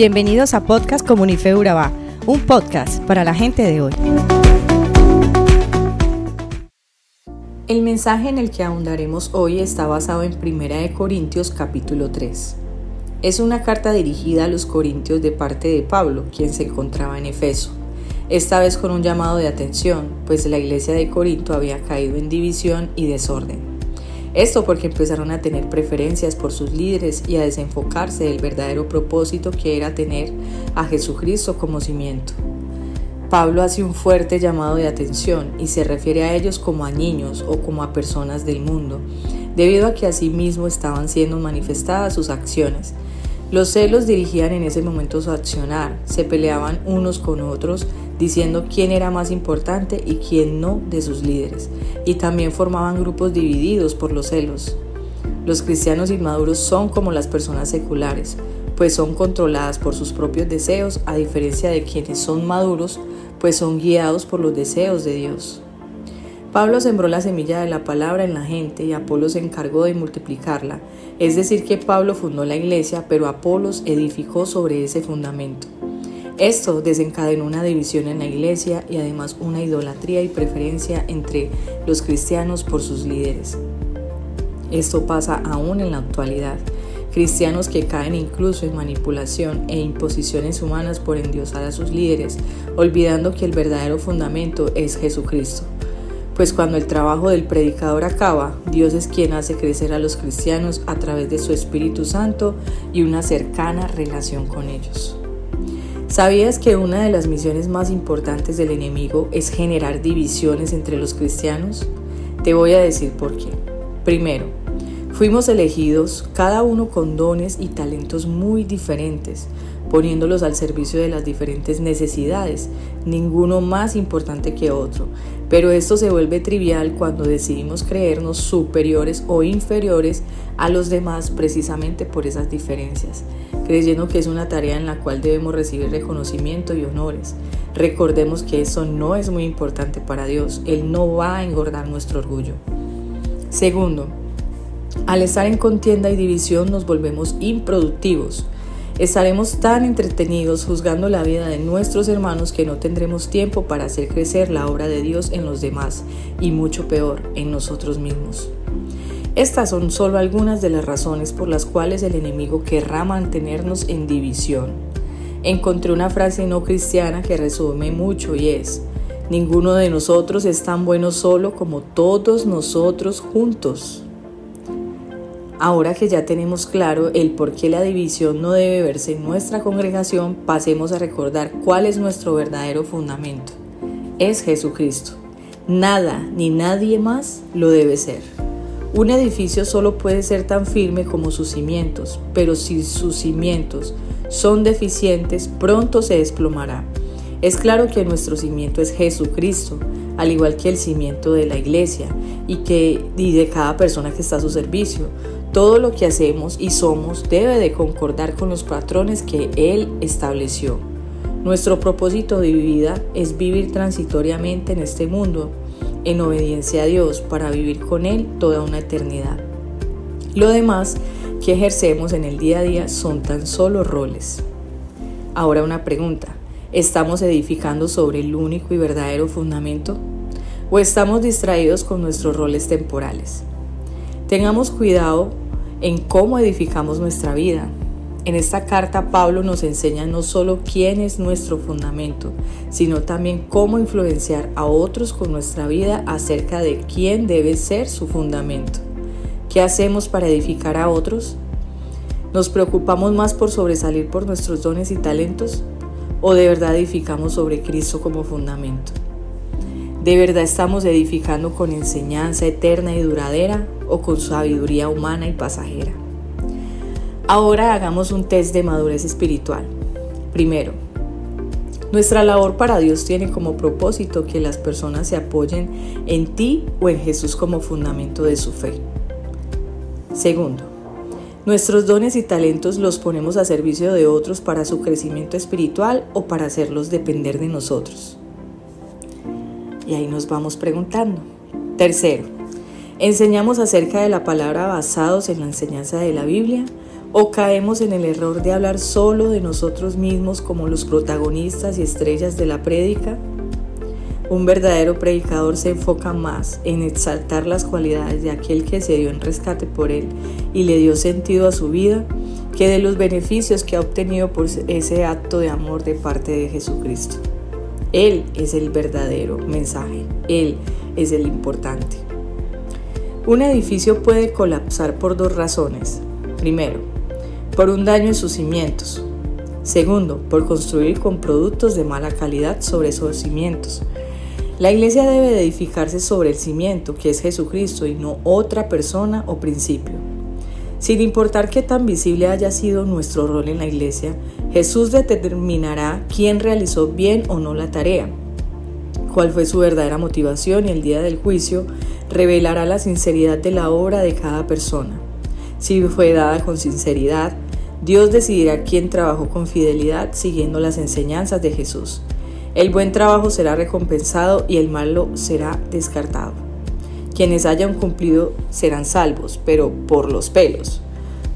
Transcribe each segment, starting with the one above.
Bienvenidos a Podcast Comunife Urabá, un podcast para la gente de hoy. El mensaje en el que ahondaremos hoy está basado en 1 Corintios capítulo 3. Es una carta dirigida a los corintios de parte de Pablo, quien se encontraba en Efeso. Esta vez con un llamado de atención, pues la iglesia de Corinto había caído en división y desorden. Esto porque empezaron a tener preferencias por sus líderes y a desenfocarse del verdadero propósito que era tener a Jesucristo como cimiento. Pablo hace un fuerte llamado de atención y se refiere a ellos como a niños o como a personas del mundo, debido a que asimismo estaban siendo manifestadas sus acciones. Los celos dirigían en ese momento su accionar, se peleaban unos con otros diciendo quién era más importante y quién no de sus líderes, y también formaban grupos divididos por los celos. Los cristianos inmaduros son como las personas seculares, pues son controladas por sus propios deseos, a diferencia de quienes son maduros, pues son guiados por los deseos de Dios. Pablo sembró la semilla de la palabra en la gente y Apolo se encargó de multiplicarla, es decir, que Pablo fundó la iglesia, pero Apolos edificó sobre ese fundamento. Esto desencadenó una división en la iglesia y además una idolatría y preferencia entre los cristianos por sus líderes. Esto pasa aún en la actualidad. Cristianos que caen incluso en manipulación e imposiciones humanas por endiosar a sus líderes, olvidando que el verdadero fundamento es Jesucristo. Pues cuando el trabajo del predicador acaba, Dios es quien hace crecer a los cristianos a través de su Espíritu Santo y una cercana relación con ellos. ¿Sabías que una de las misiones más importantes del enemigo es generar divisiones entre los cristianos? Te voy a decir por qué. Primero, fuimos elegidos cada uno con dones y talentos muy diferentes, poniéndolos al servicio de las diferentes necesidades, ninguno más importante que otro. Pero esto se vuelve trivial cuando decidimos creernos superiores o inferiores a los demás precisamente por esas diferencias creyendo que es una tarea en la cual debemos recibir reconocimiento y honores. Recordemos que eso no es muy importante para Dios, Él no va a engordar nuestro orgullo. Segundo, al estar en contienda y división nos volvemos improductivos. Estaremos tan entretenidos juzgando la vida de nuestros hermanos que no tendremos tiempo para hacer crecer la obra de Dios en los demás y mucho peor, en nosotros mismos. Estas son solo algunas de las razones por las cuales el enemigo querrá mantenernos en división. Encontré una frase no cristiana que resume mucho y es, ninguno de nosotros es tan bueno solo como todos nosotros juntos. Ahora que ya tenemos claro el por qué la división no debe verse en nuestra congregación, pasemos a recordar cuál es nuestro verdadero fundamento. Es Jesucristo. Nada ni nadie más lo debe ser. Un edificio solo puede ser tan firme como sus cimientos, pero si sus cimientos son deficientes, pronto se desplomará. Es claro que nuestro cimiento es Jesucristo, al igual que el cimiento de la iglesia y, que, y de cada persona que está a su servicio. Todo lo que hacemos y somos debe de concordar con los patrones que Él estableció. Nuestro propósito de vida es vivir transitoriamente en este mundo en obediencia a Dios para vivir con Él toda una eternidad. Lo demás que ejercemos en el día a día son tan solo roles. Ahora una pregunta, ¿estamos edificando sobre el único y verdadero fundamento? ¿O estamos distraídos con nuestros roles temporales? Tengamos cuidado en cómo edificamos nuestra vida, en esta carta Pablo nos enseña no solo quién es nuestro fundamento, sino también cómo influenciar a otros con nuestra vida acerca de quién debe ser su fundamento. ¿Qué hacemos para edificar a otros? ¿Nos preocupamos más por sobresalir por nuestros dones y talentos? ¿O de verdad edificamos sobre Cristo como fundamento? ¿De verdad estamos edificando con enseñanza eterna y duradera o con sabiduría humana y pasajera? Ahora hagamos un test de madurez espiritual. Primero, nuestra labor para Dios tiene como propósito que las personas se apoyen en ti o en Jesús como fundamento de su fe. Segundo, nuestros dones y talentos los ponemos a servicio de otros para su crecimiento espiritual o para hacerlos depender de nosotros. Y ahí nos vamos preguntando. Tercero, ¿enseñamos acerca de la palabra basados en la enseñanza de la Biblia ¿O caemos en el error de hablar solo de nosotros mismos como los protagonistas y estrellas de la prédica? Un verdadero predicador se enfoca más en exaltar las cualidades de aquel que se dio en rescate por él y le dio sentido a su vida que de los beneficios que ha obtenido por ese acto de amor de parte de Jesucristo. Él es el verdadero mensaje, Él es el importante. Un edificio puede colapsar por dos razones. Primero, por un daño en sus cimientos. Segundo, por construir con productos de mala calidad sobre esos cimientos. La iglesia debe edificarse sobre el cimiento, que es Jesucristo, y no otra persona o principio. Sin importar qué tan visible haya sido nuestro rol en la iglesia, Jesús determinará quién realizó bien o no la tarea, cuál fue su verdadera motivación y el día del juicio revelará la sinceridad de la obra de cada persona. Si fue dada con sinceridad, Dios decidirá quién trabajó con fidelidad siguiendo las enseñanzas de Jesús. El buen trabajo será recompensado y el malo será descartado. Quienes hayan cumplido serán salvos, pero por los pelos.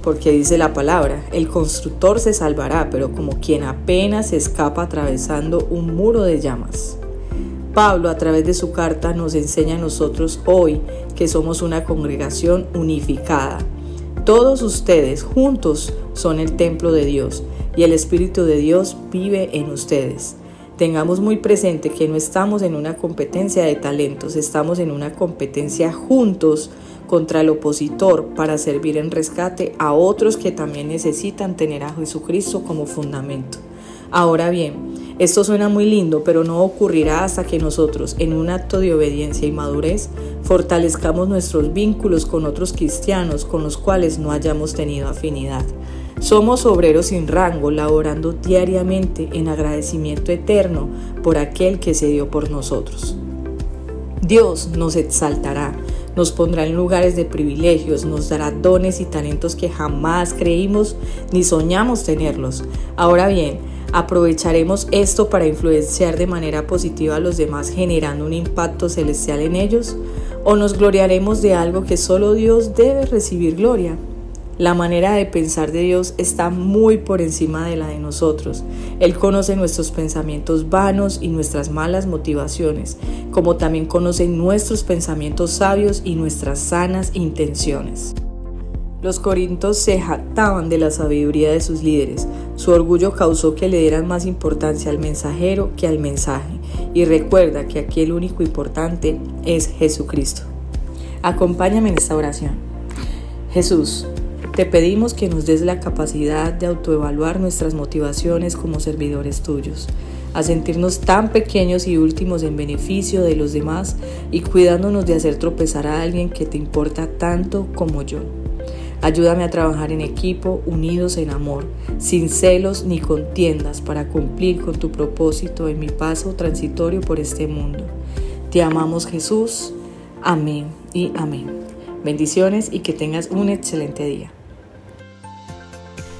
Porque dice la palabra, el constructor se salvará, pero como quien apenas escapa atravesando un muro de llamas. Pablo a través de su carta nos enseña a nosotros hoy que somos una congregación unificada. Todos ustedes juntos son el templo de Dios y el Espíritu de Dios vive en ustedes. Tengamos muy presente que no estamos en una competencia de talentos, estamos en una competencia juntos contra el opositor para servir en rescate a otros que también necesitan tener a Jesucristo como fundamento. Ahora bien, esto suena muy lindo, pero no ocurrirá hasta que nosotros, en un acto de obediencia y madurez, fortalezcamos nuestros vínculos con otros cristianos con los cuales no hayamos tenido afinidad. Somos obreros sin rango, laborando diariamente en agradecimiento eterno por aquel que se dio por nosotros. Dios nos exaltará, nos pondrá en lugares de privilegios, nos dará dones y talentos que jamás creímos ni soñamos tenerlos. Ahora bien, ¿aprovecharemos esto para influenciar de manera positiva a los demás generando un impacto celestial en ellos? ¿O nos gloriaremos de algo que solo Dios debe recibir gloria? La manera de pensar de Dios está muy por encima de la de nosotros. Él conoce nuestros pensamientos vanos y nuestras malas motivaciones, como también conoce nuestros pensamientos sabios y nuestras sanas intenciones. Los corintos se jactaban de la sabiduría de sus líderes. Su orgullo causó que le dieran más importancia al mensajero que al mensaje. Y recuerda que aquí el único importante es Jesucristo. Acompáñame en esta oración. Jesús, te pedimos que nos des la capacidad de autoevaluar nuestras motivaciones como servidores tuyos, a sentirnos tan pequeños y últimos en beneficio de los demás y cuidándonos de hacer tropezar a alguien que te importa tanto como yo. Ayúdame a trabajar en equipo, unidos en amor, sin celos ni contiendas, para cumplir con tu propósito en mi paso transitorio por este mundo. Te amamos Jesús. Amén y amén. Bendiciones y que tengas un excelente día.